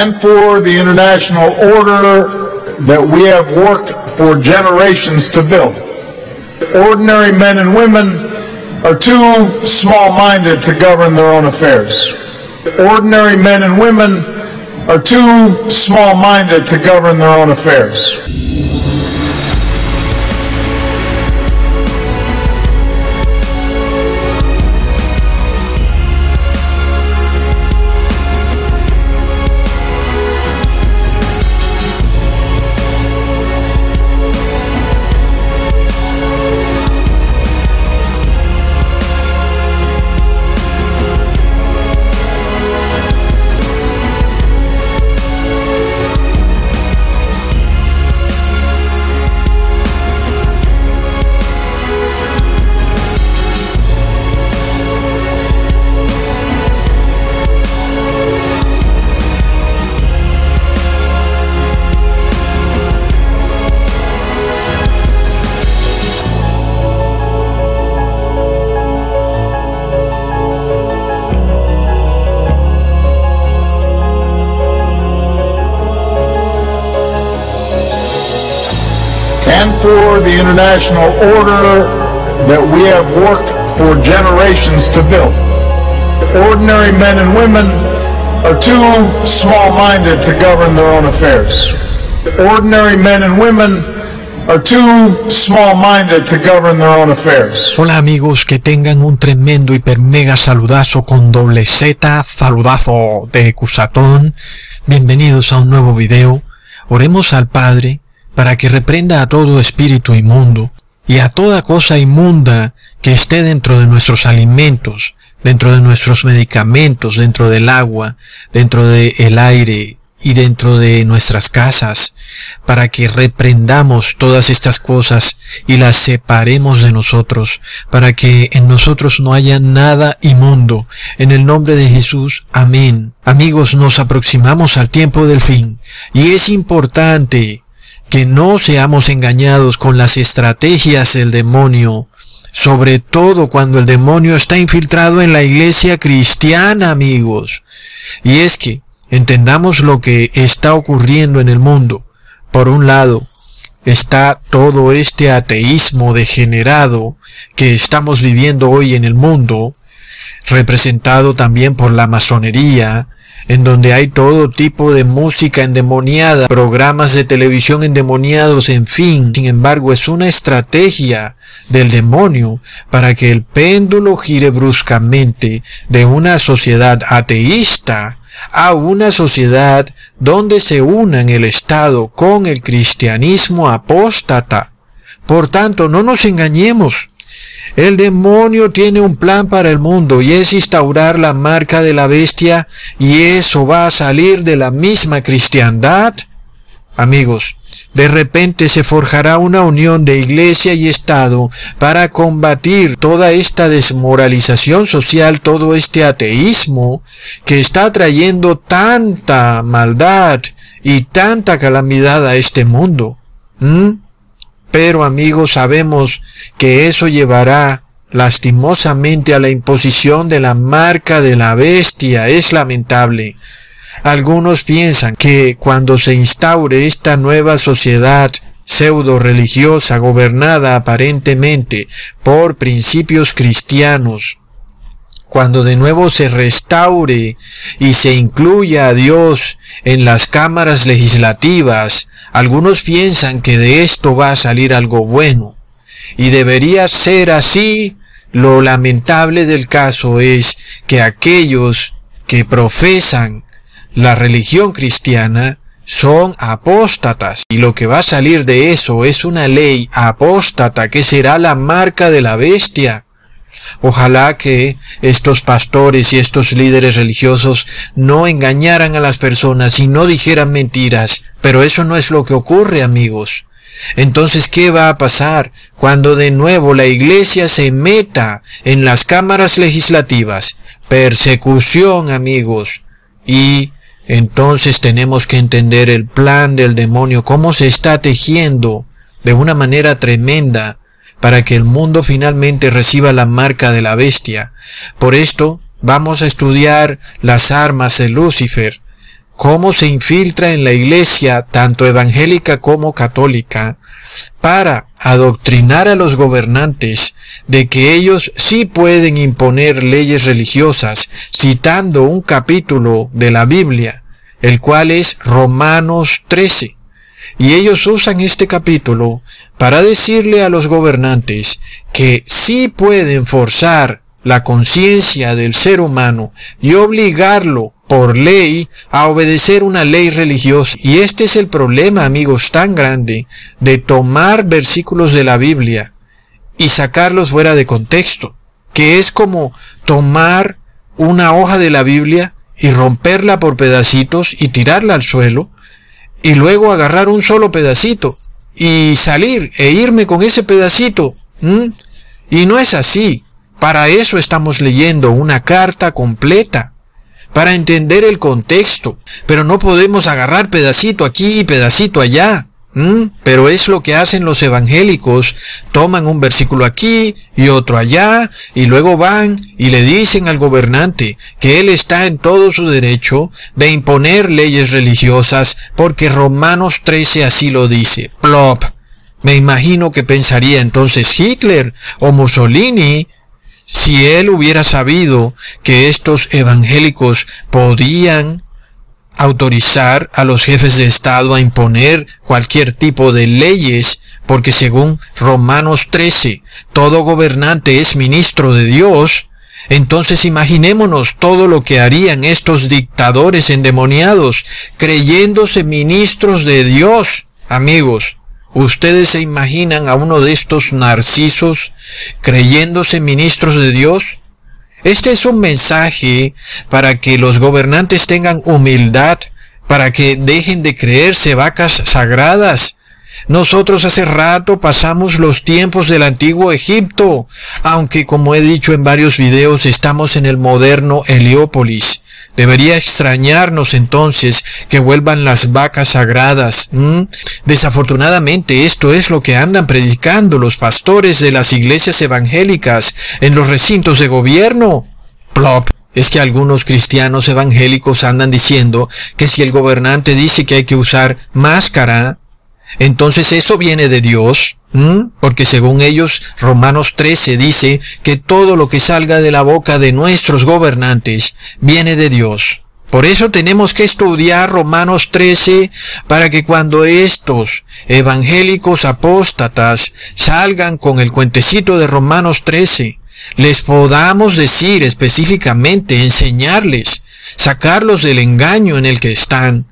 and for the international order that we have worked for generations to build. Ordinary men and women are too small-minded to govern their own affairs. Ordinary men and women are too small-minded to govern their own affairs. For the international order that we have worked for generations to build. Ordinary men and women are too small-minded to govern their own affairs. Ordinary men and women are too small-minded to govern their own affairs. Hola amigos, que tengan un tremendo hiper mega saludazo con doble Z, saludazo de Cusatón. Bienvenidos a un nuevo video. Oremos al Padre para que reprenda a todo espíritu inmundo y a toda cosa inmunda que esté dentro de nuestros alimentos, dentro de nuestros medicamentos, dentro del agua, dentro del aire y dentro de nuestras casas, para que reprendamos todas estas cosas y las separemos de nosotros, para que en nosotros no haya nada inmundo. En el nombre de Jesús, amén. Amigos, nos aproximamos al tiempo del fin y es importante que no seamos engañados con las estrategias del demonio, sobre todo cuando el demonio está infiltrado en la iglesia cristiana, amigos. Y es que entendamos lo que está ocurriendo en el mundo. Por un lado, está todo este ateísmo degenerado que estamos viviendo hoy en el mundo, representado también por la masonería, en donde hay todo tipo de música endemoniada, programas de televisión endemoniados, en fin. Sin embargo, es una estrategia del demonio para que el péndulo gire bruscamente de una sociedad ateísta a una sociedad donde se unan el Estado con el cristianismo apóstata. Por tanto, no nos engañemos. El demonio tiene un plan para el mundo y es instaurar la marca de la bestia y eso va a salir de la misma cristiandad. Amigos, de repente se forjará una unión de iglesia y Estado para combatir toda esta desmoralización social, todo este ateísmo que está trayendo tanta maldad y tanta calamidad a este mundo. ¿Mm? Pero amigos, sabemos que eso llevará lastimosamente a la imposición de la marca de la bestia. Es lamentable. Algunos piensan que cuando se instaure esta nueva sociedad pseudo religiosa gobernada aparentemente por principios cristianos, cuando de nuevo se restaure y se incluya a Dios en las cámaras legislativas, algunos piensan que de esto va a salir algo bueno. Y debería ser así. Lo lamentable del caso es que aquellos que profesan la religión cristiana son apóstatas y lo que va a salir de eso es una ley apóstata que será la marca de la bestia. Ojalá que estos pastores y estos líderes religiosos no engañaran a las personas y no dijeran mentiras, pero eso no es lo que ocurre, amigos. Entonces, ¿qué va a pasar cuando de nuevo la iglesia se meta en las cámaras legislativas? Persecución, amigos. Y entonces tenemos que entender el plan del demonio, cómo se está tejiendo de una manera tremenda para que el mundo finalmente reciba la marca de la bestia. Por esto, vamos a estudiar las armas de Lucifer, cómo se infiltra en la iglesia, tanto evangélica como católica, para adoctrinar a los gobernantes de que ellos sí pueden imponer leyes religiosas, citando un capítulo de la Biblia, el cual es Romanos 13. Y ellos usan este capítulo para decirle a los gobernantes que sí pueden forzar la conciencia del ser humano y obligarlo por ley a obedecer una ley religiosa. Y este es el problema, amigos, tan grande de tomar versículos de la Biblia y sacarlos fuera de contexto, que es como tomar una hoja de la Biblia y romperla por pedacitos y tirarla al suelo y luego agarrar un solo pedacito y salir e irme con ese pedacito. Y no es así. Para eso estamos leyendo una carta completa, para entender el contexto, pero no podemos agarrar pedacito aquí y pedacito allá. Pero es lo que hacen los evangélicos. Toman un versículo aquí y otro allá y luego van y le dicen al gobernante que él está en todo su derecho de imponer leyes religiosas porque Romanos 13 así lo dice. Plop. Me imagino que pensaría entonces Hitler o Mussolini si él hubiera sabido que estos evangélicos podían autorizar a los jefes de Estado a imponer cualquier tipo de leyes, porque según Romanos 13, todo gobernante es ministro de Dios, entonces imaginémonos todo lo que harían estos dictadores endemoniados, creyéndose ministros de Dios, amigos. ¿Ustedes se imaginan a uno de estos narcisos creyéndose ministros de Dios? Este es un mensaje para que los gobernantes tengan humildad, para que dejen de creerse vacas sagradas. Nosotros hace rato pasamos los tiempos del antiguo Egipto, aunque como he dicho en varios videos estamos en el moderno Heliópolis. Debería extrañarnos entonces que vuelvan las vacas sagradas. Desafortunadamente esto es lo que andan predicando los pastores de las iglesias evangélicas en los recintos de gobierno. Plop. Es que algunos cristianos evangélicos andan diciendo que si el gobernante dice que hay que usar máscara, entonces eso viene de Dios. Porque según ellos, Romanos 13 dice que todo lo que salga de la boca de nuestros gobernantes viene de Dios. Por eso tenemos que estudiar Romanos 13 para que cuando estos evangélicos apóstatas salgan con el cuentecito de Romanos 13, les podamos decir específicamente, enseñarles, sacarlos del engaño en el que están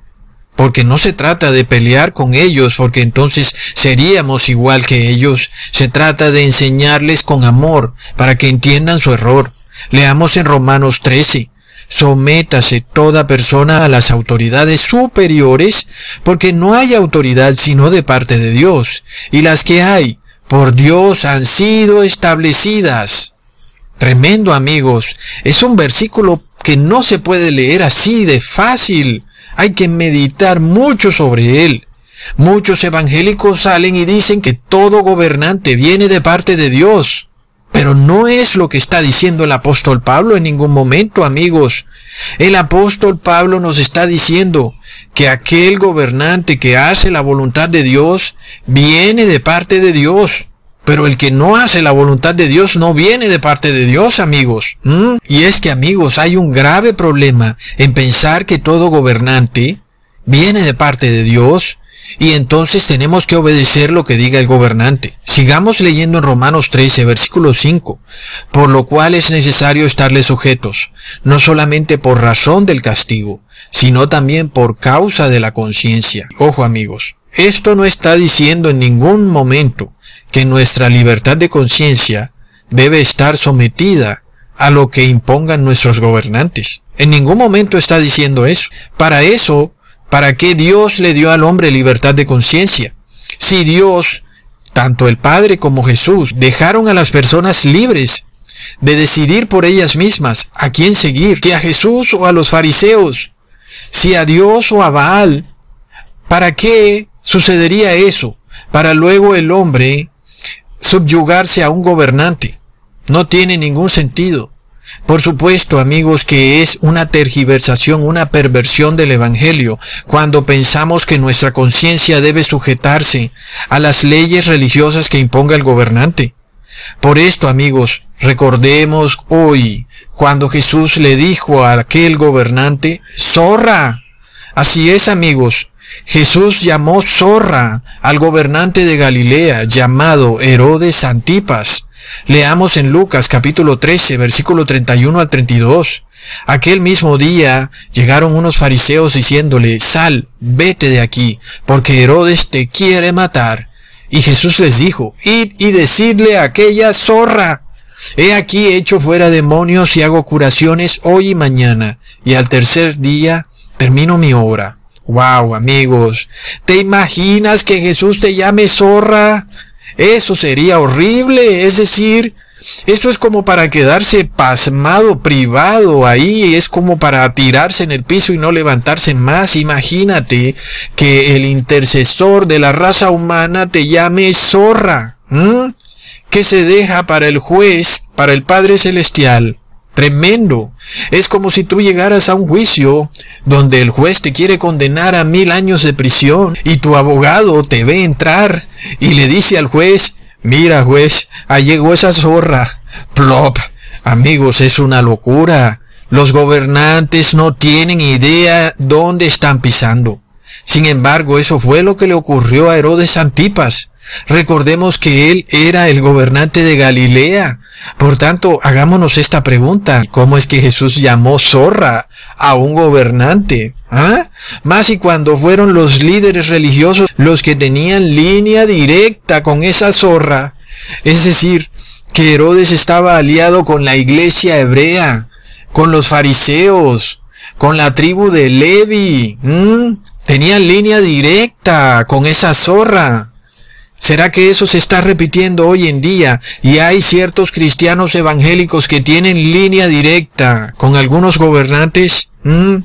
porque no se trata de pelear con ellos, porque entonces seríamos igual que ellos. Se trata de enseñarles con amor, para que entiendan su error. Leamos en Romanos 13. Sométase toda persona a las autoridades superiores, porque no hay autoridad sino de parte de Dios, y las que hay, por Dios han sido establecidas. Tremendo amigos, es un versículo que no se puede leer así de fácil. Hay que meditar mucho sobre él. Muchos evangélicos salen y dicen que todo gobernante viene de parte de Dios. Pero no es lo que está diciendo el apóstol Pablo en ningún momento, amigos. El apóstol Pablo nos está diciendo que aquel gobernante que hace la voluntad de Dios viene de parte de Dios. Pero el que no hace la voluntad de Dios no viene de parte de Dios, amigos. Y es que, amigos, hay un grave problema en pensar que todo gobernante viene de parte de Dios y entonces tenemos que obedecer lo que diga el gobernante. Sigamos leyendo en Romanos 13, versículo 5, por lo cual es necesario estarle sujetos, no solamente por razón del castigo, sino también por causa de la conciencia. Ojo amigos, esto no está diciendo en ningún momento que nuestra libertad de conciencia debe estar sometida a lo que impongan nuestros gobernantes. En ningún momento está diciendo eso. Para eso, ¿para qué Dios le dio al hombre libertad de conciencia? Si Dios, tanto el Padre como Jesús, dejaron a las personas libres de decidir por ellas mismas a quién seguir, si a Jesús o a los fariseos, si a Dios o a Baal, ¿para qué sucedería eso? Para luego el hombre subyugarse a un gobernante. No tiene ningún sentido. Por supuesto, amigos, que es una tergiversación, una perversión del Evangelio, cuando pensamos que nuestra conciencia debe sujetarse a las leyes religiosas que imponga el gobernante. Por esto, amigos, recordemos hoy cuando Jesús le dijo a aquel gobernante, zorra. Así es, amigos. Jesús llamó zorra al gobernante de Galilea llamado Herodes Antipas. Leamos en Lucas capítulo 13, versículo 31 al 32. Aquel mismo día llegaron unos fariseos diciéndole, sal, vete de aquí, porque Herodes te quiere matar. Y Jesús les dijo, id y decidle a aquella zorra, he aquí hecho fuera demonios y hago curaciones hoy y mañana, y al tercer día termino mi obra. Wow, amigos, ¿te imaginas que Jesús te llame zorra? Eso sería horrible, es decir, esto es como para quedarse pasmado, privado ahí, es como para tirarse en el piso y no levantarse más. Imagínate que el intercesor de la raza humana te llame zorra, que se deja para el juez, para el Padre Celestial. Tremendo. Es como si tú llegaras a un juicio donde el juez te quiere condenar a mil años de prisión y tu abogado te ve entrar y le dice al juez, mira juez, ahí llegó esa zorra. Plop. Amigos, es una locura. Los gobernantes no tienen idea dónde están pisando. Sin embargo, eso fue lo que le ocurrió a Herodes Antipas. Recordemos que él era el gobernante de Galilea. Por tanto, hagámonos esta pregunta. ¿Cómo es que Jesús llamó zorra a un gobernante? ¿Ah? Más y cuando fueron los líderes religiosos los que tenían línea directa con esa zorra. Es decir, que Herodes estaba aliado con la iglesia hebrea, con los fariseos, con la tribu de Levi. Tenían línea directa con esa zorra. ¿Será que eso se está repitiendo hoy en día y hay ciertos cristianos evangélicos que tienen línea directa con algunos gobernantes? ¿Mm?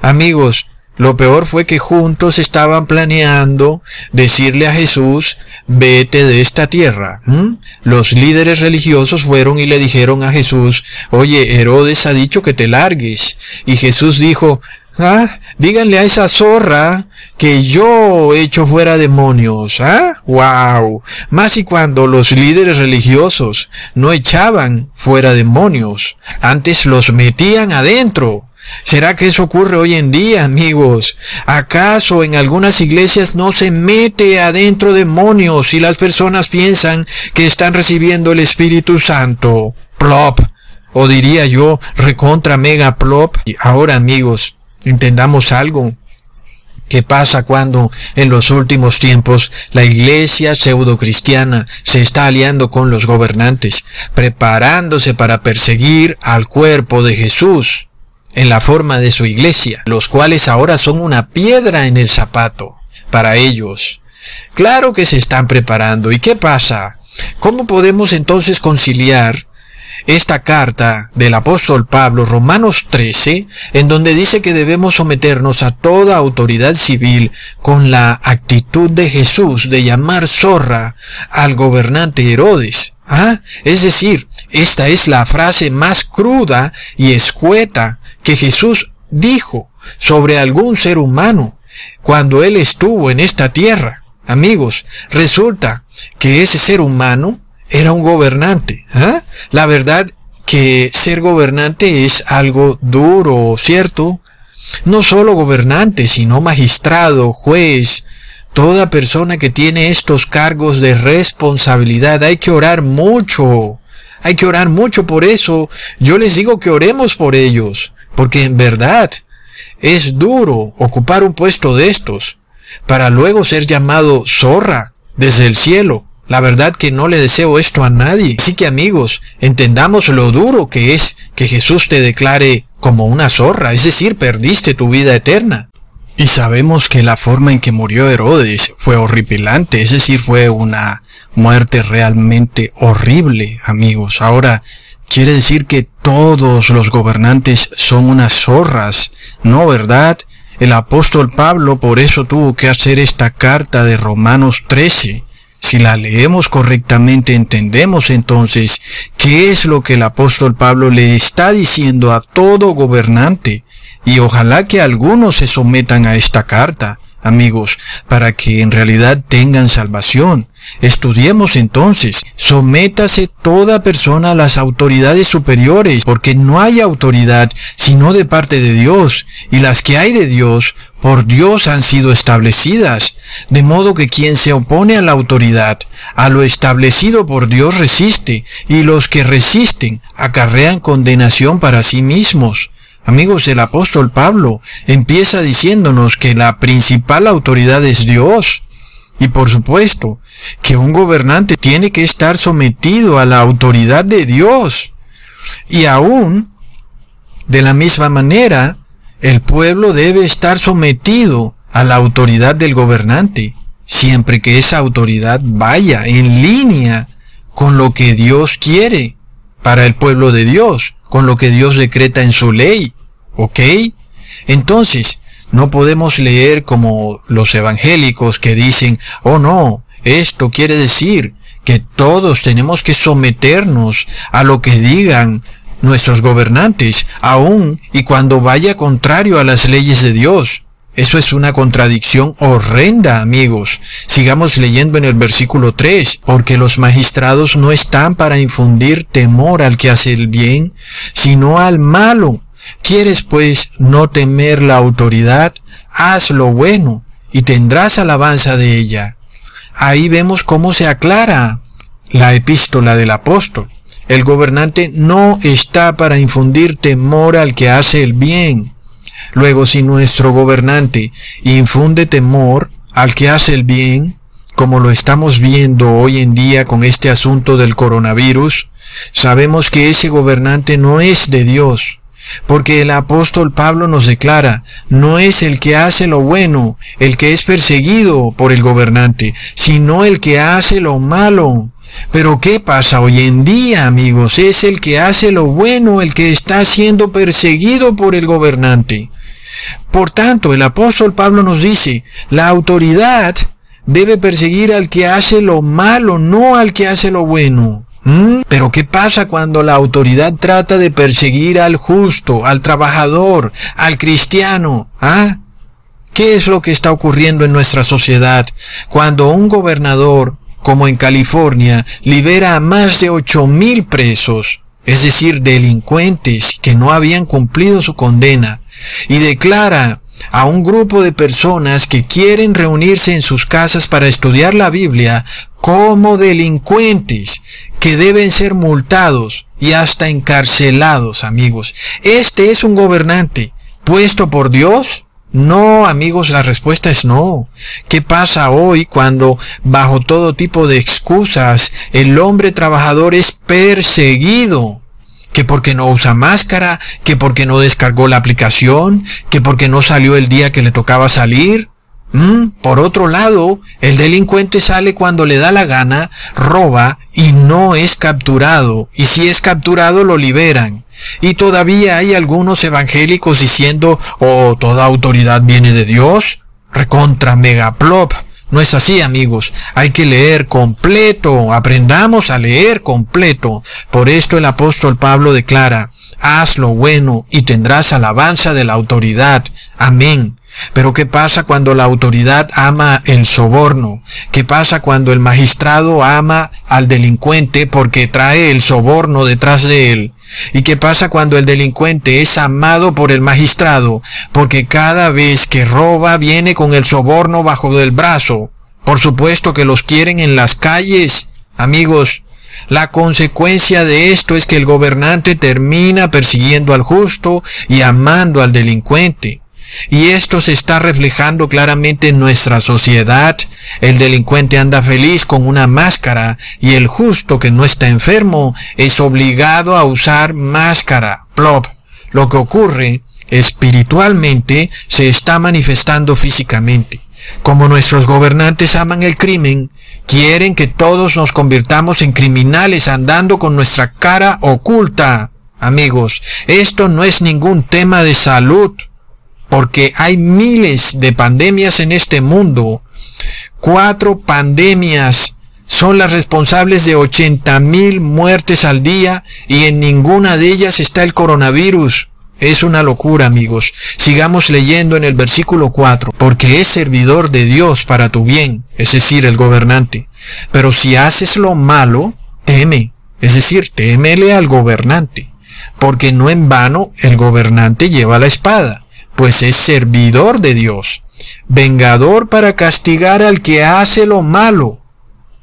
Amigos, lo peor fue que juntos estaban planeando decirle a Jesús, vete de esta tierra. ¿Mm? Los líderes religiosos fueron y le dijeron a Jesús, oye, Herodes ha dicho que te largues. Y Jesús dijo, ¿Ah? Díganle a esa zorra que yo he hecho fuera demonios. ¿Ah? ¡Wow! Más y cuando los líderes religiosos no echaban fuera demonios, antes los metían adentro. ¿Será que eso ocurre hoy en día, amigos? ¿Acaso en algunas iglesias no se mete adentro demonios y las personas piensan que están recibiendo el Espíritu Santo? Plop. O diría yo, recontra mega plop. Y ahora, amigos, Entendamos algo. ¿Qué pasa cuando en los últimos tiempos la iglesia pseudo-cristiana se está aliando con los gobernantes, preparándose para perseguir al cuerpo de Jesús en la forma de su iglesia, los cuales ahora son una piedra en el zapato para ellos? Claro que se están preparando. ¿Y qué pasa? ¿Cómo podemos entonces conciliar esta carta del apóstol Pablo, Romanos 13, en donde dice que debemos someternos a toda autoridad civil con la actitud de Jesús de llamar zorra al gobernante Herodes. ¿Ah? Es decir, esta es la frase más cruda y escueta que Jesús dijo sobre algún ser humano cuando él estuvo en esta tierra. Amigos, resulta que ese ser humano era un gobernante. ¿ah? La verdad que ser gobernante es algo duro, ¿cierto? No solo gobernante, sino magistrado, juez, toda persona que tiene estos cargos de responsabilidad. Hay que orar mucho. Hay que orar mucho por eso. Yo les digo que oremos por ellos, porque en verdad es duro ocupar un puesto de estos, para luego ser llamado zorra desde el cielo. La verdad que no le deseo esto a nadie. Así que amigos, entendamos lo duro que es que Jesús te declare como una zorra, es decir, perdiste tu vida eterna. Y sabemos que la forma en que murió Herodes fue horripilante, es decir, fue una muerte realmente horrible, amigos. Ahora, quiere decir que todos los gobernantes son unas zorras, ¿no verdad? El apóstol Pablo por eso tuvo que hacer esta carta de Romanos 13 Si la leemos correctamente entendemos entonces qué es lo que el apóstol Pablo le está diciendo a todo gobernante y ojalá que algunos se sometan a esta carta amigos, para que en realidad tengan salvación. Estudiemos entonces, sométase toda persona a las autoridades superiores, porque no hay autoridad sino de parte de Dios, y las que hay de Dios, por Dios han sido establecidas, de modo que quien se opone a la autoridad, a lo establecido por Dios resiste, y los que resisten acarrean condenación para sí mismos. Amigos, el apóstol Pablo empieza diciéndonos que la principal autoridad es Dios. Y por supuesto, que un gobernante tiene que estar sometido a la autoridad de Dios. Y aún, de la misma manera, el pueblo debe estar sometido a la autoridad del gobernante, siempre que esa autoridad vaya en línea con lo que Dios quiere para el pueblo de Dios con lo que Dios decreta en su ley. ¿Ok? Entonces, no podemos leer como los evangélicos que dicen, oh no, esto quiere decir que todos tenemos que someternos a lo que digan nuestros gobernantes, aun y cuando vaya contrario a las leyes de Dios. Eso es una contradicción horrenda, amigos. Sigamos leyendo en el versículo 3, porque los magistrados no están para infundir temor al que hace el bien, sino al malo. ¿Quieres pues no temer la autoridad? Haz lo bueno y tendrás alabanza de ella. Ahí vemos cómo se aclara la epístola del apóstol. El gobernante no está para infundir temor al que hace el bien, Luego, si nuestro gobernante infunde temor al que hace el bien, como lo estamos viendo hoy en día con este asunto del coronavirus, sabemos que ese gobernante no es de Dios, porque el apóstol Pablo nos declara, no es el que hace lo bueno, el que es perseguido por el gobernante, sino el que hace lo malo. Pero ¿qué pasa hoy en día, amigos? Es el que hace lo bueno, el que está siendo perseguido por el gobernante. Por tanto, el apóstol Pablo nos dice, la autoridad debe perseguir al que hace lo malo, no al que hace lo bueno. ¿Mm? Pero ¿qué pasa cuando la autoridad trata de perseguir al justo, al trabajador, al cristiano? ¿Ah? ¿Qué es lo que está ocurriendo en nuestra sociedad cuando un gobernador, como en California, libera a más de ocho mil presos, es decir, delincuentes que no habían cumplido su condena, y declara a un grupo de personas que quieren reunirse en sus casas para estudiar la Biblia como delincuentes que deben ser multados y hasta encarcelados, amigos. ¿Este es un gobernante puesto por Dios? No, amigos, la respuesta es no. ¿Qué pasa hoy cuando bajo todo tipo de excusas el hombre trabajador es perseguido? Que porque no usa máscara, que porque no descargó la aplicación, que porque no salió el día que le tocaba salir. ¿Mm? Por otro lado, el delincuente sale cuando le da la gana, roba y no es capturado, y si es capturado lo liberan. Y todavía hay algunos evangélicos diciendo, oh, toda autoridad viene de Dios, recontra megaplop. No es así, amigos. Hay que leer completo. Aprendamos a leer completo. Por esto el apóstol Pablo declara, haz lo bueno y tendrás alabanza de la autoridad. Amén. Pero ¿qué pasa cuando la autoridad ama el soborno? ¿Qué pasa cuando el magistrado ama al delincuente porque trae el soborno detrás de él? ¿Y qué pasa cuando el delincuente es amado por el magistrado porque cada vez que roba viene con el soborno bajo del brazo? Por supuesto que los quieren en las calles. Amigos, la consecuencia de esto es que el gobernante termina persiguiendo al justo y amando al delincuente. Y esto se está reflejando claramente en nuestra sociedad. El delincuente anda feliz con una máscara y el justo que no está enfermo es obligado a usar máscara. Plop. Lo que ocurre espiritualmente se está manifestando físicamente. Como nuestros gobernantes aman el crimen, quieren que todos nos convirtamos en criminales andando con nuestra cara oculta. Amigos, esto no es ningún tema de salud porque hay miles de pandemias en este mundo. Cuatro pandemias son las responsables de 80 mil muertes al día y en ninguna de ellas está el coronavirus. Es una locura, amigos. Sigamos leyendo en el versículo 4, porque es servidor de Dios para tu bien, es decir, el gobernante. Pero si haces lo malo, teme, es decir, témele al gobernante, porque no en vano el gobernante lleva la espada, pues es servidor de Dios, vengador para castigar al que hace lo malo.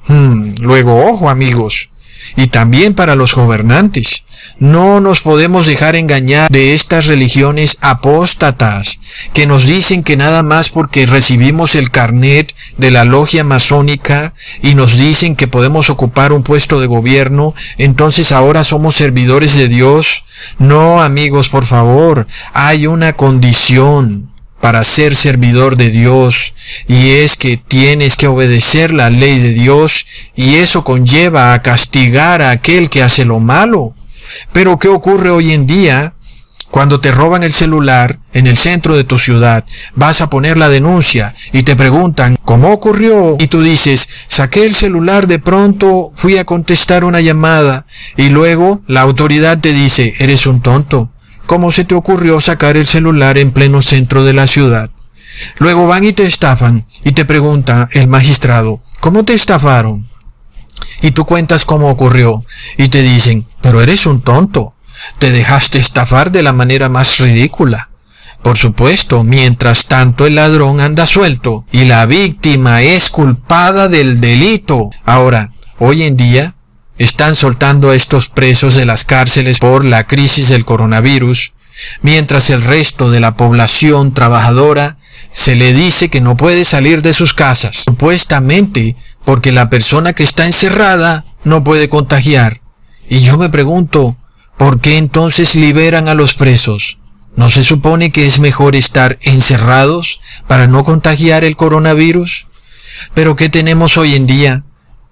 Hmm, luego, ojo amigos, y también para los gobernantes. No nos podemos dejar engañar de estas religiones apóstatas que nos dicen que nada más porque recibimos el carnet de la logia masónica y nos dicen que podemos ocupar un puesto de gobierno, entonces ahora somos servidores de Dios. No, amigos, por favor, hay una condición para ser servidor de Dios y es que tienes que obedecer la ley de Dios y eso conlleva a castigar a aquel que hace lo malo. Pero ¿qué ocurre hoy en día? Cuando te roban el celular en el centro de tu ciudad, vas a poner la denuncia y te preguntan cómo ocurrió y tú dices, saqué el celular de pronto, fui a contestar una llamada y luego la autoridad te dice, eres un tonto. ¿Cómo se te ocurrió sacar el celular en pleno centro de la ciudad? Luego van y te estafan y te pregunta el magistrado, ¿cómo te estafaron? Y tú cuentas cómo ocurrió y te dicen, pero eres un tonto, te dejaste estafar de la manera más ridícula. Por supuesto, mientras tanto el ladrón anda suelto y la víctima es culpada del delito. Ahora, hoy en día, están soltando a estos presos de las cárceles por la crisis del coronavirus, mientras el resto de la población trabajadora se le dice que no puede salir de sus casas, supuestamente porque la persona que está encerrada no puede contagiar. Y yo me pregunto, ¿por qué entonces liberan a los presos? ¿No se supone que es mejor estar encerrados para no contagiar el coronavirus? Pero ¿qué tenemos hoy en día?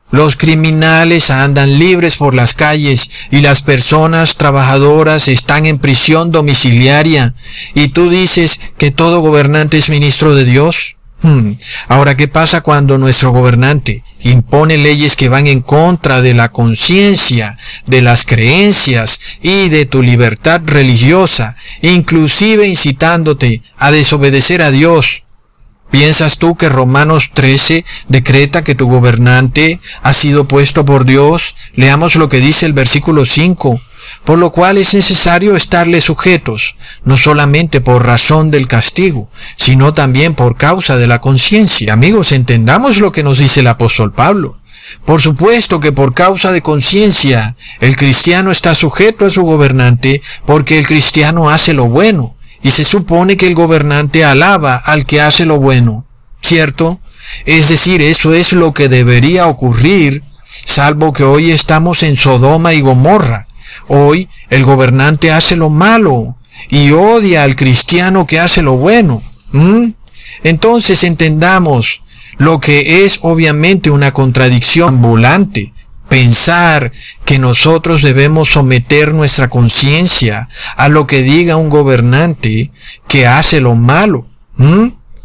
Los criminales andan libres por las calles y las personas trabajadoras están en prisión domiciliaria. ¿Y tú dices que todo gobernante es ministro de Dios? Hmm. Ahora, ¿qué pasa cuando nuestro gobernante impone leyes que van en contra de la conciencia, de las creencias y de tu libertad religiosa, inclusive incitándote a desobedecer a Dios? ¿Piensas tú que Romanos 13 decreta que tu gobernante ha sido puesto por Dios? Leamos lo que dice el versículo 5. Por lo cual es necesario estarle sujetos, no solamente por razón del castigo, sino también por causa de la conciencia. Amigos, entendamos lo que nos dice el apóstol Pablo. Por supuesto que por causa de conciencia, el cristiano está sujeto a su gobernante porque el cristiano hace lo bueno y se supone que el gobernante alaba al que hace lo bueno, ¿cierto? Es decir, eso es lo que debería ocurrir, salvo que hoy estamos en Sodoma y Gomorra. Hoy el gobernante hace lo malo y odia al cristiano que hace lo bueno. Entonces entendamos lo que es obviamente una contradicción ambulante pensar que nosotros debemos someter nuestra conciencia a lo que diga un gobernante que hace lo malo.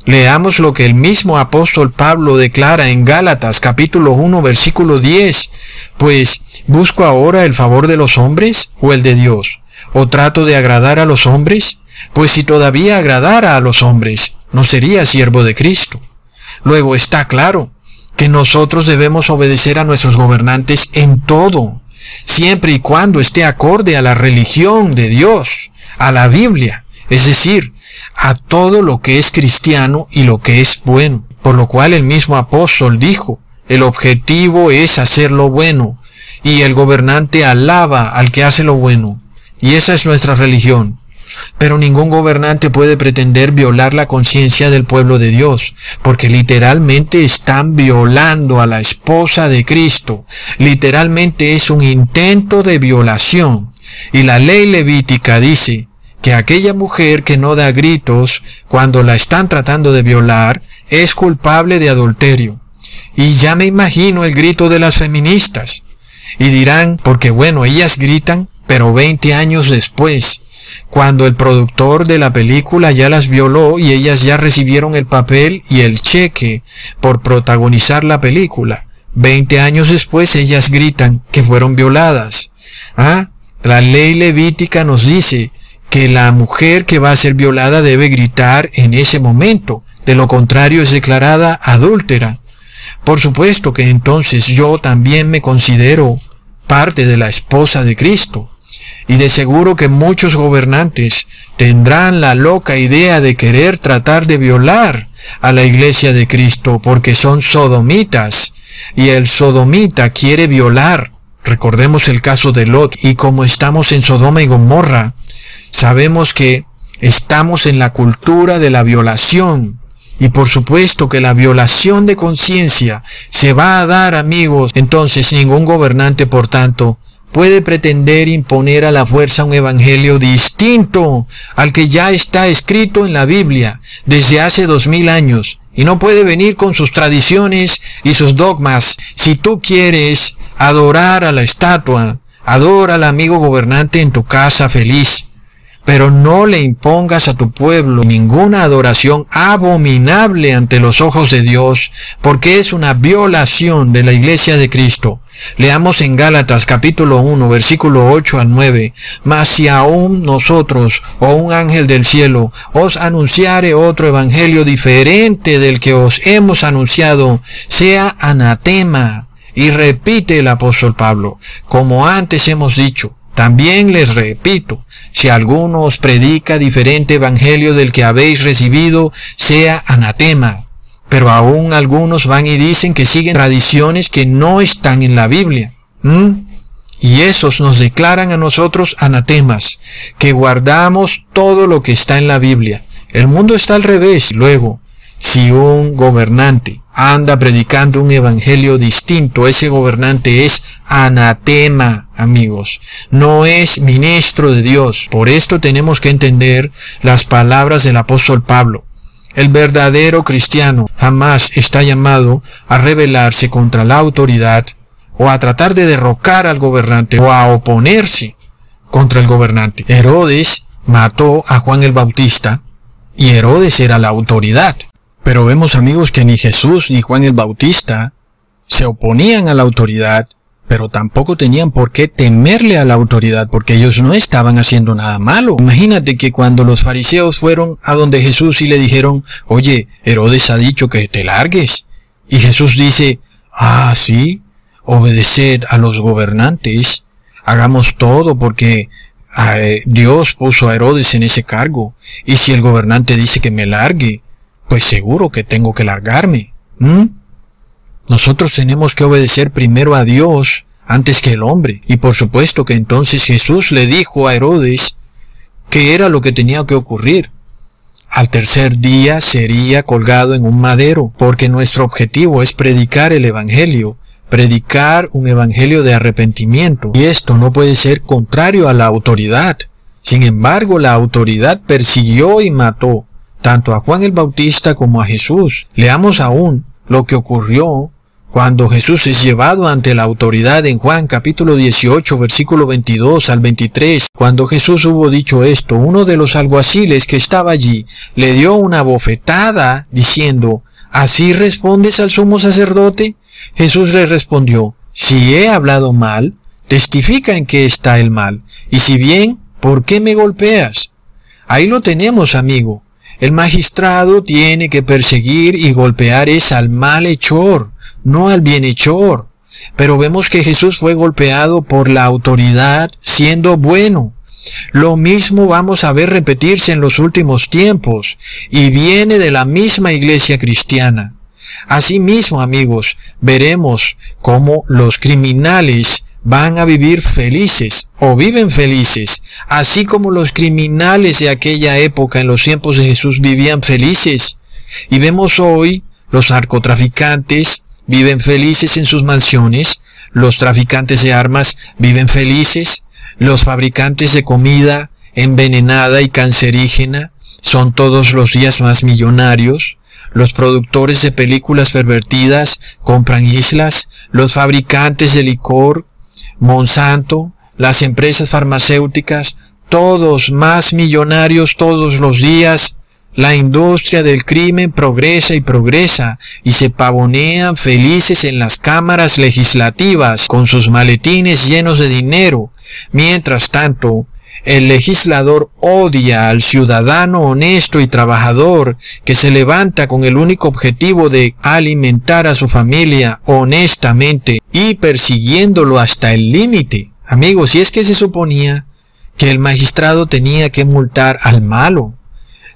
Leamos lo que el mismo apóstol Pablo declara en Gálatas capítulo 1 versículo 10. Pues, ¿busco ahora el favor de los hombres o el de Dios? ¿O trato de agradar a los hombres? Pues si todavía agradara a los hombres, no sería siervo de Cristo. Luego está claro que nosotros debemos obedecer a nuestros gobernantes en todo, siempre y cuando esté acorde a la religión de Dios, a la Biblia, es decir, a todo lo que es cristiano y lo que es bueno. Por lo cual el mismo apóstol dijo, el objetivo es hacer lo bueno, y el gobernante alaba al que hace lo bueno. Y esa es nuestra religión. Pero ningún gobernante puede pretender violar la conciencia del pueblo de Dios, porque literalmente están violando a la esposa de Cristo. Literalmente es un intento de violación. Y la ley levítica dice que aquella mujer que no da gritos cuando la están tratando de violar es culpable de adulterio. Y ya me imagino el grito de las feministas. Y dirán, porque bueno, ellas gritan, pero 20 años después, cuando el productor de la película ya las violó y ellas ya recibieron el papel y el cheque por protagonizar la película. Veinte años después ellas gritan que fueron violadas. Ah, la ley levítica nos dice que la mujer que va a ser violada debe gritar en ese momento, de lo contrario es declarada adúltera. Por supuesto que entonces yo también me considero parte de la esposa de Cristo. Y de seguro que muchos gobernantes tendrán la loca idea de querer tratar de violar a la iglesia de Cristo porque son sodomitas y el sodomita quiere violar. Recordemos el caso de Lot y como estamos en Sodoma y Gomorra, sabemos que estamos en la cultura de la violación. Y por supuesto que la violación de conciencia se va a dar, amigos. Entonces ningún gobernante, por tanto, puede pretender imponer a la fuerza un evangelio distinto al que ya está escrito en la Biblia desde hace dos mil años y no puede venir con sus tradiciones y sus dogmas. Si tú quieres adorar a la estatua, adora al amigo gobernante en tu casa feliz pero no le impongas a tu pueblo ninguna adoración abominable ante los ojos de Dios, porque es una violación de la iglesia de Cristo. Leamos en Gálatas capítulo 1 versículo 8 al 9, mas si aún nosotros o un ángel del cielo os anunciare otro evangelio diferente del que os hemos anunciado, sea anatema. Y repite el apóstol Pablo, como antes hemos dicho, también les repito, si alguno os predica diferente evangelio del que habéis recibido, sea anatema. Pero aún algunos van y dicen que siguen tradiciones que no están en la Biblia. Y esos nos declaran a nosotros anatemas, que guardamos todo lo que está en la Biblia. El mundo está al revés. Luego, si un gobernante anda predicando un evangelio distinto, ese gobernante es anatema, amigos. No es ministro de Dios. Por esto tenemos que entender las palabras del apóstol Pablo. El verdadero cristiano jamás está llamado a rebelarse contra la autoridad o a tratar de derrocar al gobernante o a oponerse contra el gobernante. Herodes mató a Juan el Bautista y Herodes era la autoridad. Pero vemos amigos que ni Jesús ni Juan el Bautista se oponían a la autoridad, pero tampoco tenían por qué temerle a la autoridad porque ellos no estaban haciendo nada malo. Imagínate que cuando los fariseos fueron a donde Jesús y le dijeron, oye, Herodes ha dicho que te largues. Y Jesús dice, ah, sí, obedeced a los gobernantes, hagamos todo porque eh, Dios puso a Herodes en ese cargo. Y si el gobernante dice que me largue, pues seguro que tengo que largarme. Nosotros tenemos que obedecer primero a Dios antes que el hombre. Y por supuesto que entonces Jesús le dijo a Herodes que era lo que tenía que ocurrir. Al tercer día sería colgado en un madero, porque nuestro objetivo es predicar el Evangelio, predicar un Evangelio de arrepentimiento. Y esto no puede ser contrario a la autoridad. Sin embargo, la autoridad persiguió y mató tanto a Juan el Bautista como a Jesús. Leamos aún lo que ocurrió cuando Jesús es llevado ante la autoridad en Juan capítulo 18 versículo 22 al 23. Cuando Jesús hubo dicho esto, uno de los alguaciles que estaba allí le dio una bofetada diciendo, ¿Así respondes al sumo sacerdote? Jesús le respondió, si he hablado mal, testifica en qué está el mal, y si bien, ¿por qué me golpeas? Ahí lo tenemos, amigo. El magistrado tiene que perseguir y golpear es al malhechor, no al bienhechor. Pero vemos que Jesús fue golpeado por la autoridad siendo bueno. Lo mismo vamos a ver repetirse en los últimos tiempos y viene de la misma iglesia cristiana. Asimismo, amigos, veremos cómo los criminales van a vivir felices o viven felices, así como los criminales de aquella época en los tiempos de Jesús vivían felices. Y vemos hoy los narcotraficantes viven felices en sus mansiones, los traficantes de armas viven felices, los fabricantes de comida envenenada y cancerígena son todos los días más millonarios, los productores de películas pervertidas compran islas, los fabricantes de licor Monsanto, las empresas farmacéuticas, todos más millonarios todos los días, La industria del crimen progresa y progresa y se pavonean felices en las cámaras legislativas con sus maletines llenos de dinero. Mientras tanto, el legislador odia al ciudadano honesto y trabajador que se levanta con el único objetivo de alimentar a su familia honestamente y persiguiéndolo hasta el límite. Amigos, si es que se suponía que el magistrado tenía que multar al malo,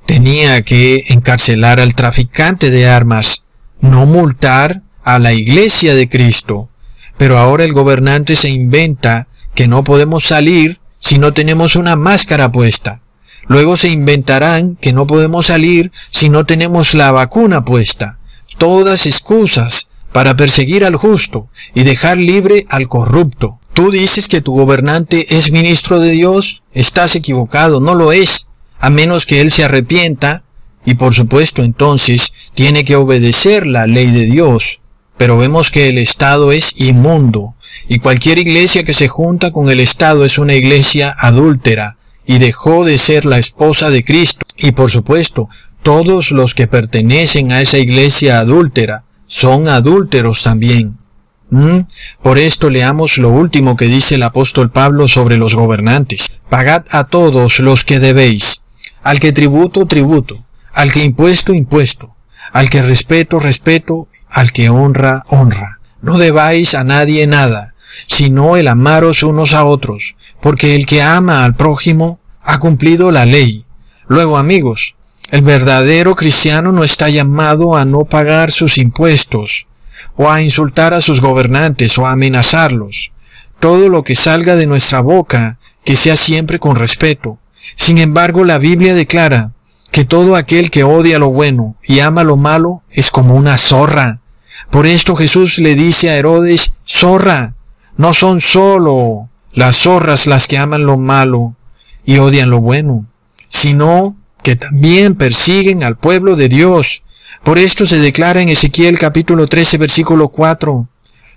tenía que encarcelar al traficante de armas, no multar a la iglesia de Cristo. Pero ahora el gobernante se inventa que no podemos salir si no tenemos una máscara puesta. Luego se inventarán que no podemos salir si no tenemos la vacuna puesta. Todas excusas para perseguir al justo y dejar libre al corrupto. Tú dices que tu gobernante es ministro de Dios, estás equivocado, no lo es, a menos que él se arrepienta, y por supuesto entonces tiene que obedecer la ley de Dios. Pero vemos que el Estado es inmundo, y cualquier iglesia que se junta con el Estado es una iglesia adúltera, y dejó de ser la esposa de Cristo. Y por supuesto, todos los que pertenecen a esa iglesia adúltera son adúlteros también. ¿Mm? Por esto leamos lo último que dice el apóstol Pablo sobre los gobernantes. Pagad a todos los que debéis, al que tributo, tributo, al que impuesto, impuesto, al que respeto, respeto, al que honra, honra. No debáis a nadie nada, sino el amaros unos a otros, porque el que ama al prójimo ha cumplido la ley. Luego, amigos, el verdadero cristiano no está llamado a no pagar sus impuestos, o a insultar a sus gobernantes, o a amenazarlos. Todo lo que salga de nuestra boca, que sea siempre con respeto. Sin embargo, la Biblia declara que todo aquel que odia lo bueno y ama lo malo es como una zorra. Por esto Jesús le dice a Herodes, zorra, no son solo las zorras las que aman lo malo y odian lo bueno, sino que también persiguen al pueblo de Dios. Por esto se declara en Ezequiel capítulo 13 versículo 4,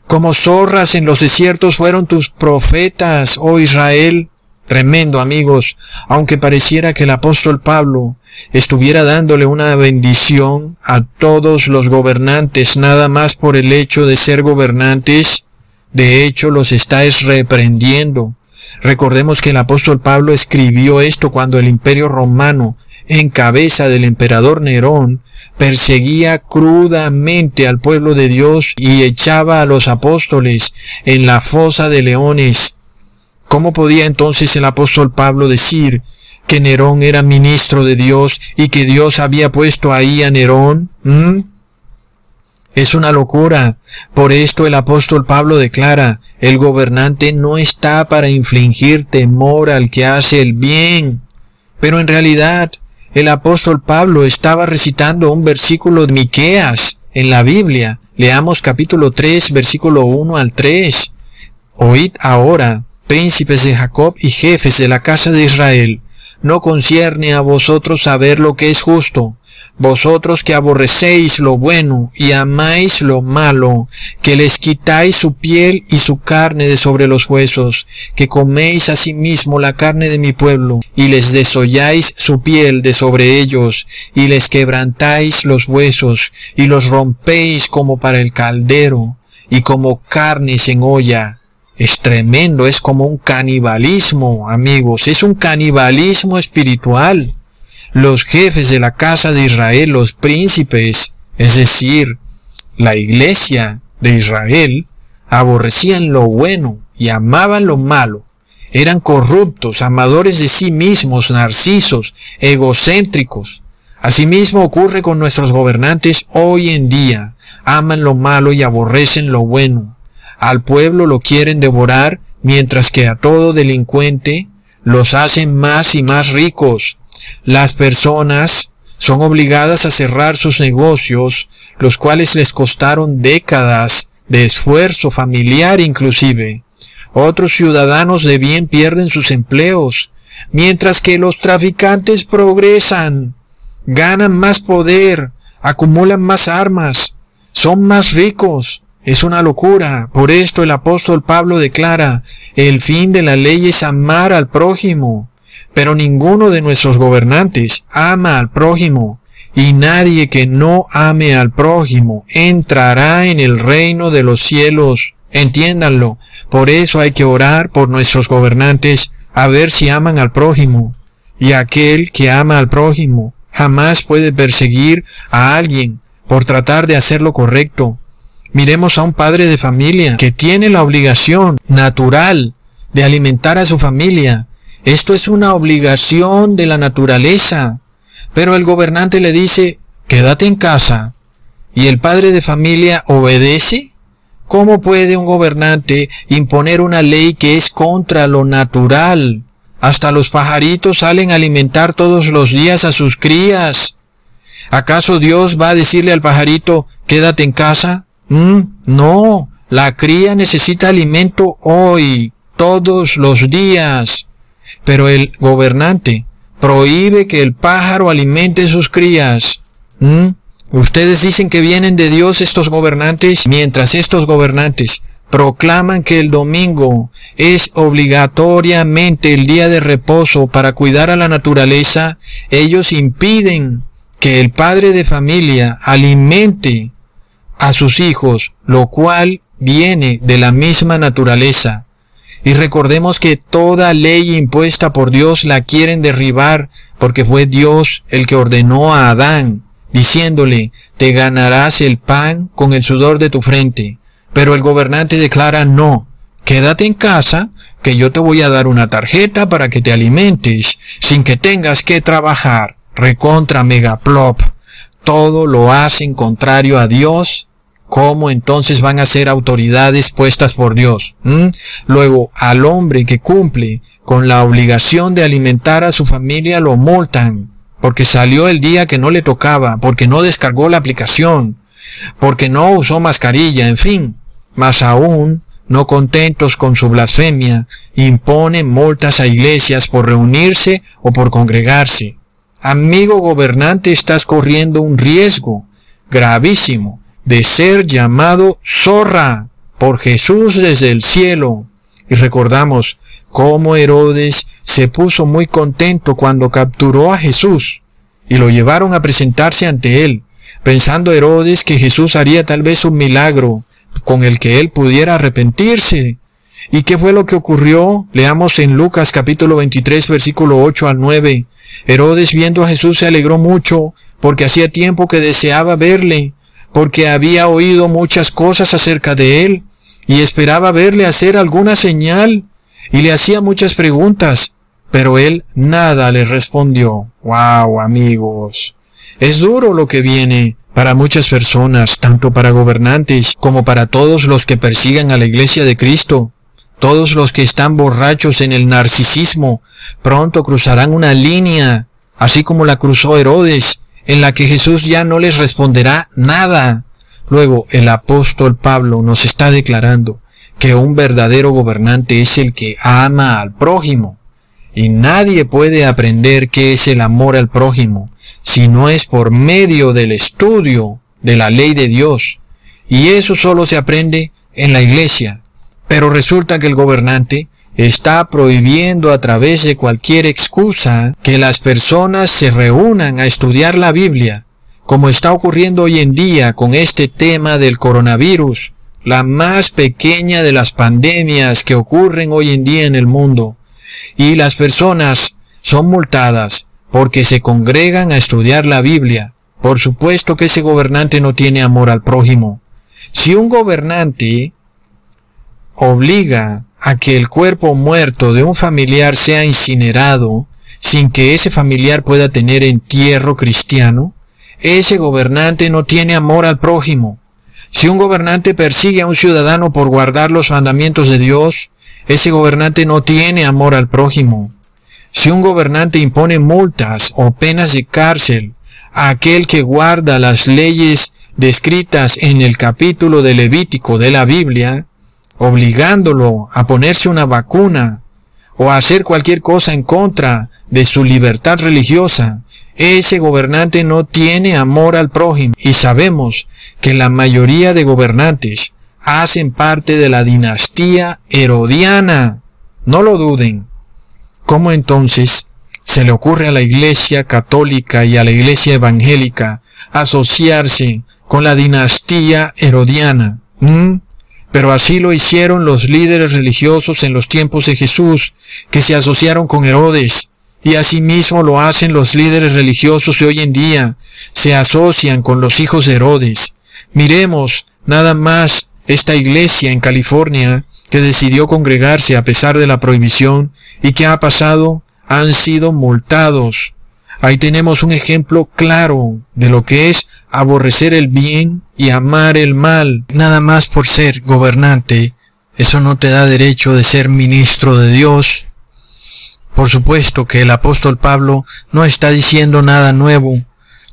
como zorras en los desiertos fueron tus profetas, oh Israel. Tremendo, amigos, aunque pareciera que el apóstol Pablo estuviera dándole una bendición a todos los gobernantes nada más por el hecho de ser gobernantes, de hecho los estáis reprendiendo. Recordemos que el apóstol Pablo escribió esto cuando el imperio romano, en cabeza del emperador Nerón, perseguía crudamente al pueblo de Dios y echaba a los apóstoles en la fosa de leones. ¿Cómo podía entonces el apóstol Pablo decir que Nerón era ministro de Dios y que Dios había puesto ahí a Nerón? ¿Mm? Es una locura. Por esto el apóstol Pablo declara, el gobernante no está para infligir temor al que hace el bien. Pero en realidad, el apóstol Pablo estaba recitando un versículo de Miqueas en la Biblia. Leamos capítulo 3, versículo 1 al 3. Oíd ahora, príncipes de Jacob y jefes de la casa de Israel, no concierne a vosotros saber lo que es justo, vosotros que aborrecéis lo bueno y amáis lo malo, que les quitáis su piel y su carne de sobre los huesos, que coméis asimismo la carne de mi pueblo, y les desolláis su piel de sobre ellos, y les quebrantáis los huesos, y los rompéis como para el caldero, y como carnes en olla. Es tremendo, es como un canibalismo, amigos, es un canibalismo espiritual los jefes de la casa de Israel, los príncipes, es decir, la iglesia de Israel, aborrecían lo bueno y amaban lo malo. Eran corruptos, amadores de sí mismos, narcisos, egocéntricos. Asimismo ocurre con nuestros gobernantes hoy en día. Aman lo malo y aborrecen lo bueno. Al pueblo lo quieren devorar, mientras que a todo delincuente los hacen más y más ricos, las personas son obligadas a cerrar sus negocios, los cuales les costaron décadas de esfuerzo familiar inclusive. Otros ciudadanos de bien pierden sus empleos, mientras que los traficantes progresan, ganan más poder, acumulan más armas, son más ricos. Es una locura. Por esto el apóstol Pablo declara, el fin de la ley es amar al prójimo. Pero ninguno de nuestros gobernantes ama al prójimo, y nadie que no ame al prójimo entrará en el reino de los cielos. Entiéndanlo. Por eso hay que orar por nuestros gobernantes a ver si aman al prójimo. Y aquel que ama al prójimo jamás puede perseguir a alguien por tratar de hacer lo correcto. Miremos a un padre de familia que tiene la obligación natural de alimentar a su familia. Esto es una obligación de la naturaleza. Pero el gobernante le dice, quédate en casa. ¿Y el padre de familia obedece? ¿Cómo puede un gobernante imponer una ley que es contra lo natural? Hasta los pajaritos salen a alimentar todos los días a sus crías. ¿Acaso Dios va a decirle al pajarito, quédate en casa? Mm, no, la cría necesita alimento hoy, todos los días. Pero el gobernante prohíbe que el pájaro alimente sus crías. ¿Mm? Ustedes dicen que vienen de Dios estos gobernantes, mientras estos gobernantes proclaman que el domingo es obligatoriamente el día de reposo para cuidar a la naturaleza, ellos impiden que el padre de familia alimente a sus hijos, lo cual viene de la misma naturaleza. Y recordemos que toda ley impuesta por Dios la quieren derribar porque fue Dios el que ordenó a Adán, diciéndole, te ganarás el pan con el sudor de tu frente. Pero el gobernante declara, no, quédate en casa, que yo te voy a dar una tarjeta para que te alimentes, sin que tengas que trabajar. Recontra megaplop. Todo lo hacen contrario a Dios ¿Cómo entonces van a ser autoridades puestas por Dios? ¿Mm? Luego, al hombre que cumple con la obligación de alimentar a su familia lo multan, porque salió el día que no le tocaba, porque no descargó la aplicación, porque no usó mascarilla, en fin. Más aún, no contentos con su blasfemia, imponen multas a iglesias por reunirse o por congregarse. Amigo gobernante, estás corriendo un riesgo gravísimo de ser llamado zorra por Jesús desde el cielo. Y recordamos cómo Herodes se puso muy contento cuando capturó a Jesús y lo llevaron a presentarse ante él, pensando Herodes que Jesús haría tal vez un milagro con el que él pudiera arrepentirse. ¿Y qué fue lo que ocurrió? Leamos en Lucas capítulo 23 versículo 8 al 9. Herodes viendo a Jesús se alegró mucho porque hacía tiempo que deseaba verle porque había oído muchas cosas acerca de él y esperaba verle hacer alguna señal y le hacía muchas preguntas, pero él nada le respondió. Wow, amigos. Es duro lo que viene para muchas personas, tanto para gobernantes como para todos los que persigan a la iglesia de Cristo. Todos los que están borrachos en el narcisismo pronto cruzarán una línea, así como la cruzó Herodes, en la que Jesús ya no les responderá nada. Luego el apóstol Pablo nos está declarando que un verdadero gobernante es el que ama al prójimo. Y nadie puede aprender qué es el amor al prójimo si no es por medio del estudio de la ley de Dios. Y eso solo se aprende en la iglesia. Pero resulta que el gobernante está prohibiendo a través de cualquier excusa que las personas se reúnan a estudiar la Biblia, como está ocurriendo hoy en día con este tema del coronavirus, la más pequeña de las pandemias que ocurren hoy en día en el mundo. Y las personas son multadas porque se congregan a estudiar la Biblia. Por supuesto que ese gobernante no tiene amor al prójimo. Si un gobernante obliga a que el cuerpo muerto de un familiar sea incinerado sin que ese familiar pueda tener entierro cristiano, ese gobernante no tiene amor al prójimo. Si un gobernante persigue a un ciudadano por guardar los mandamientos de Dios, ese gobernante no tiene amor al prójimo. Si un gobernante impone multas o penas de cárcel a aquel que guarda las leyes descritas en el capítulo de Levítico de la Biblia, obligándolo a ponerse una vacuna o a hacer cualquier cosa en contra de su libertad religiosa, ese gobernante no tiene amor al prójimo y sabemos que la mayoría de gobernantes hacen parte de la dinastía herodiana. No lo duden. ¿Cómo entonces se le ocurre a la Iglesia católica y a la Iglesia evangélica asociarse con la dinastía herodiana. Pero así lo hicieron los líderes religiosos en los tiempos de Jesús, que se asociaron con Herodes, y asimismo lo hacen los líderes religiosos de hoy en día, se asocian con los hijos de Herodes. Miremos nada más esta iglesia en California que decidió congregarse a pesar de la prohibición y que ha pasado han sido multados. Ahí tenemos un ejemplo claro de lo que es aborrecer el bien y amar el mal. Nada más por ser gobernante, eso no te da derecho de ser ministro de Dios. Por supuesto que el apóstol Pablo no está diciendo nada nuevo.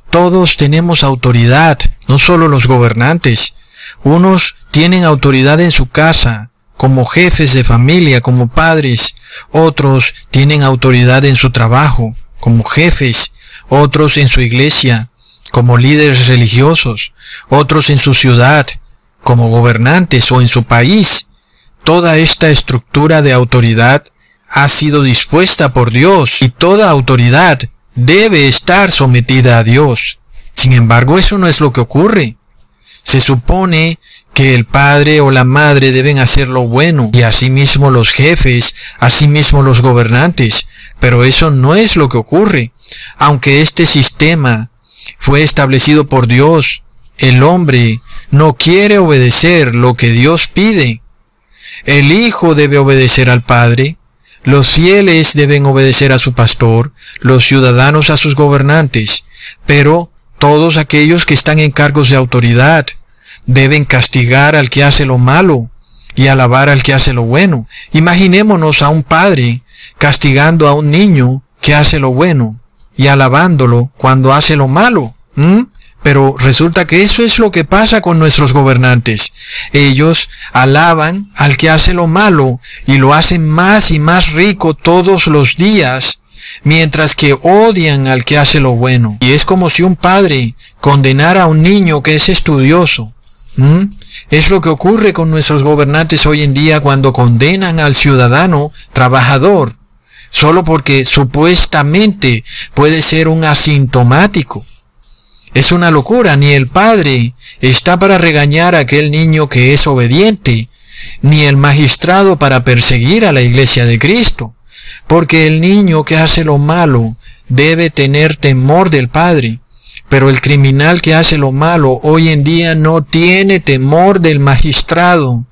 Todos tenemos autoridad, no solo los gobernantes. Unos tienen autoridad en su casa, como jefes de familia, como padres. Otros tienen autoridad en su trabajo, como jefes. Otros en su iglesia, como líderes religiosos. Otros en su ciudad, como gobernantes o en su país. Toda esta estructura de autoridad ha sido dispuesta por Dios y toda autoridad debe estar sometida a Dios. Sin embargo, eso no es lo que ocurre. Se supone que el padre o la madre deben hacer lo bueno y asimismo los jefes, asimismo los gobernantes, pero eso no es lo que ocurre. Aunque este sistema fue establecido por Dios, el hombre no quiere obedecer lo que Dios pide. El hijo debe obedecer al padre, los fieles deben obedecer a su pastor, los ciudadanos a sus gobernantes, pero todos aquellos que están en cargos de autoridad, deben castigar al que hace lo malo y alabar al que hace lo bueno. Imaginémonos a un padre castigando a un niño que hace lo bueno y alabándolo cuando hace lo malo. Pero resulta que eso es lo que pasa con nuestros gobernantes. Ellos alaban al que hace lo malo y lo hacen más y más rico todos los días, mientras que odian al que hace lo bueno. Y es como si un padre condenara a un niño que es estudioso. Es lo que ocurre con nuestros gobernantes hoy en día cuando condenan al ciudadano trabajador, solo porque supuestamente puede ser un asintomático. Es una locura, ni el padre está para regañar a aquel niño que es obediente, ni el magistrado para perseguir a la iglesia de Cristo, porque el niño que hace lo malo debe tener temor del padre pero el criminal que hace lo malo hoy en día no tiene temor del magistrado,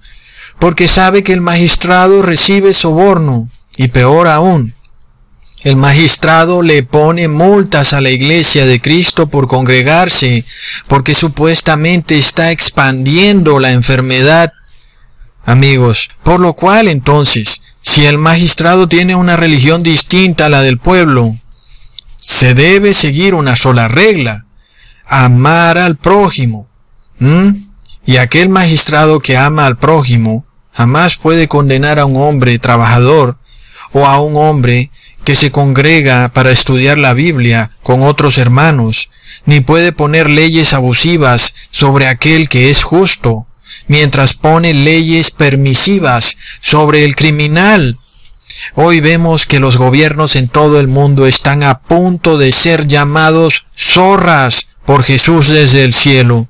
porque sabe que el magistrado recibe soborno, y peor aún, el magistrado le pone multas a la iglesia de Cristo por congregarse, porque supuestamente está expandiendo la enfermedad. Amigos, por lo cual entonces, si el magistrado tiene una religión distinta a la del pueblo, se debe seguir una sola regla, amar al prójimo. Y aquel magistrado que ama al prójimo jamás puede condenar a un hombre trabajador o a un hombre que se congrega para estudiar la Biblia con otros hermanos, ni puede poner leyes abusivas sobre aquel que es justo, mientras pone leyes permisivas sobre el criminal. Hoy vemos que los gobiernos en todo el mundo están a punto de ser llamados zorras por Jesús desde el cielo.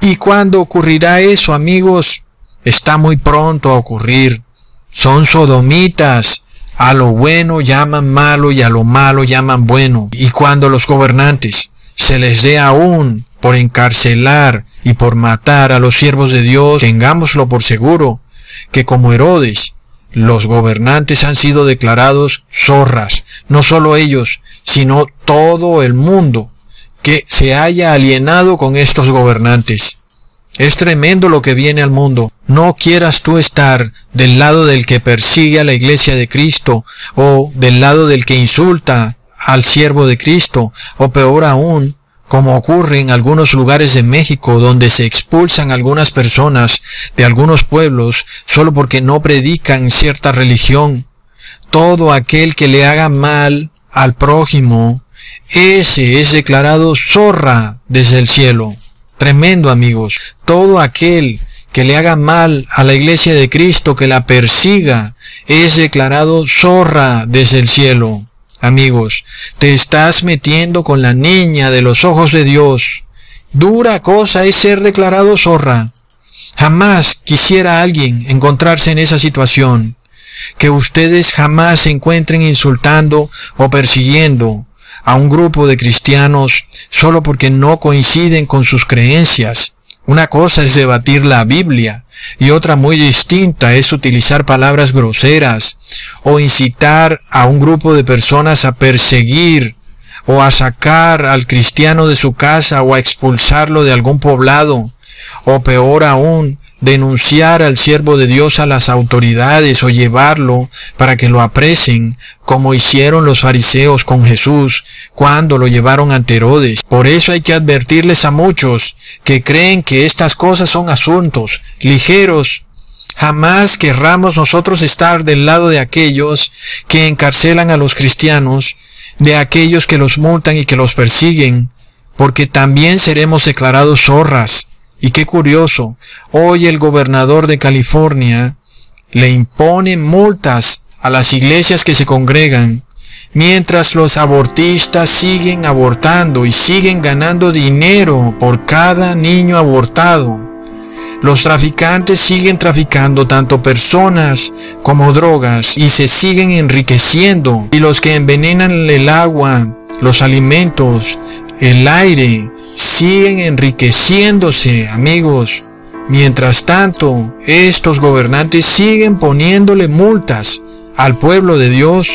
¿Y cuándo ocurrirá eso, amigos? Está muy pronto a ocurrir. Son sodomitas. A lo bueno llaman malo y a lo malo llaman bueno. Y cuando los gobernantes se les dé aún por encarcelar y por matar a los siervos de Dios, tengámoslo por seguro, que como Herodes, los gobernantes han sido declarados zorras, no solo ellos, sino todo el mundo que se haya alienado con estos gobernantes. Es tremendo lo que viene al mundo. No quieras tú estar del lado del que persigue a la iglesia de Cristo o del lado del que insulta al siervo de Cristo o peor aún, como ocurre en algunos lugares de México donde se expulsan algunas personas de algunos pueblos solo porque no predican cierta religión. Todo aquel que le haga mal al prójimo ese es declarado zorra desde el cielo. Tremendo amigos. Todo aquel que le haga mal a la iglesia de Cristo, que la persiga, es declarado zorra desde el cielo. Amigos, te estás metiendo con la niña de los ojos de Dios. Dura cosa es ser declarado zorra. Jamás quisiera alguien encontrarse en esa situación. Que ustedes jamás se encuentren insultando o persiguiendo a un grupo de cristianos solo porque no coinciden con sus creencias. Una cosa es debatir la Biblia y otra muy distinta es utilizar palabras groseras o incitar a un grupo de personas a perseguir o a sacar al cristiano de su casa o a expulsarlo de algún poblado o peor aún, denunciar al siervo de Dios a las autoridades o llevarlo para que lo apresen, como hicieron los fariseos con Jesús cuando lo llevaron ante Herodes. Por eso hay que advertirles a muchos que creen que estas cosas son asuntos ligeros. Jamás querramos nosotros estar del lado de aquellos que encarcelan a los cristianos, de aquellos que los multan y que los persiguen, porque también seremos declarados zorras y qué curioso, hoy el gobernador de California le impone multas a las iglesias que se congregan, mientras los abortistas siguen abortando y siguen ganando dinero por cada niño abortado. Los traficantes siguen traficando tanto personas como drogas y se siguen enriqueciendo. Y los que envenenan el agua, los alimentos, el aire, siguen enriqueciéndose, amigos. Mientras tanto, estos gobernantes siguen poniéndole multas al pueblo de Dios.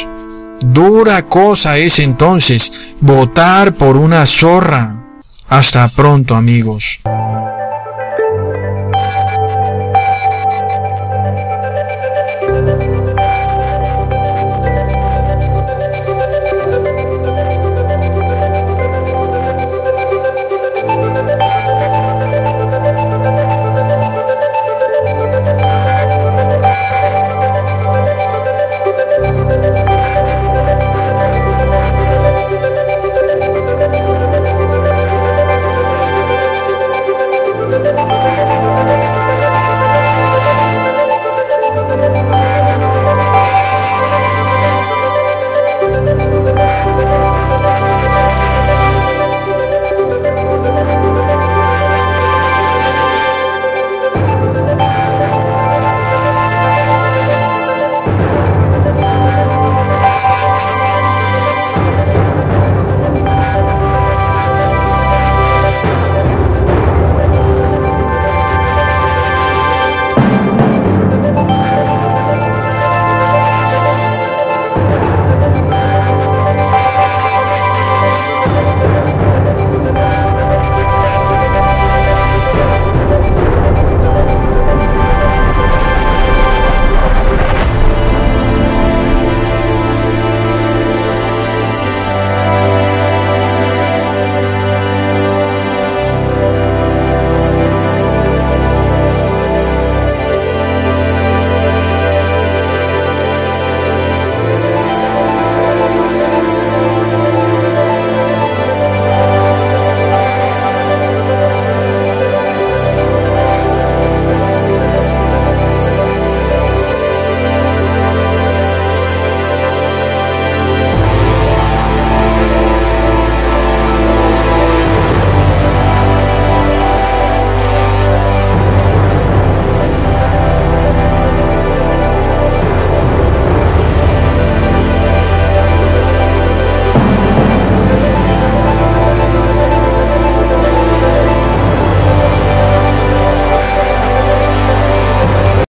Dura cosa es entonces votar por una zorra. Hasta pronto, amigos.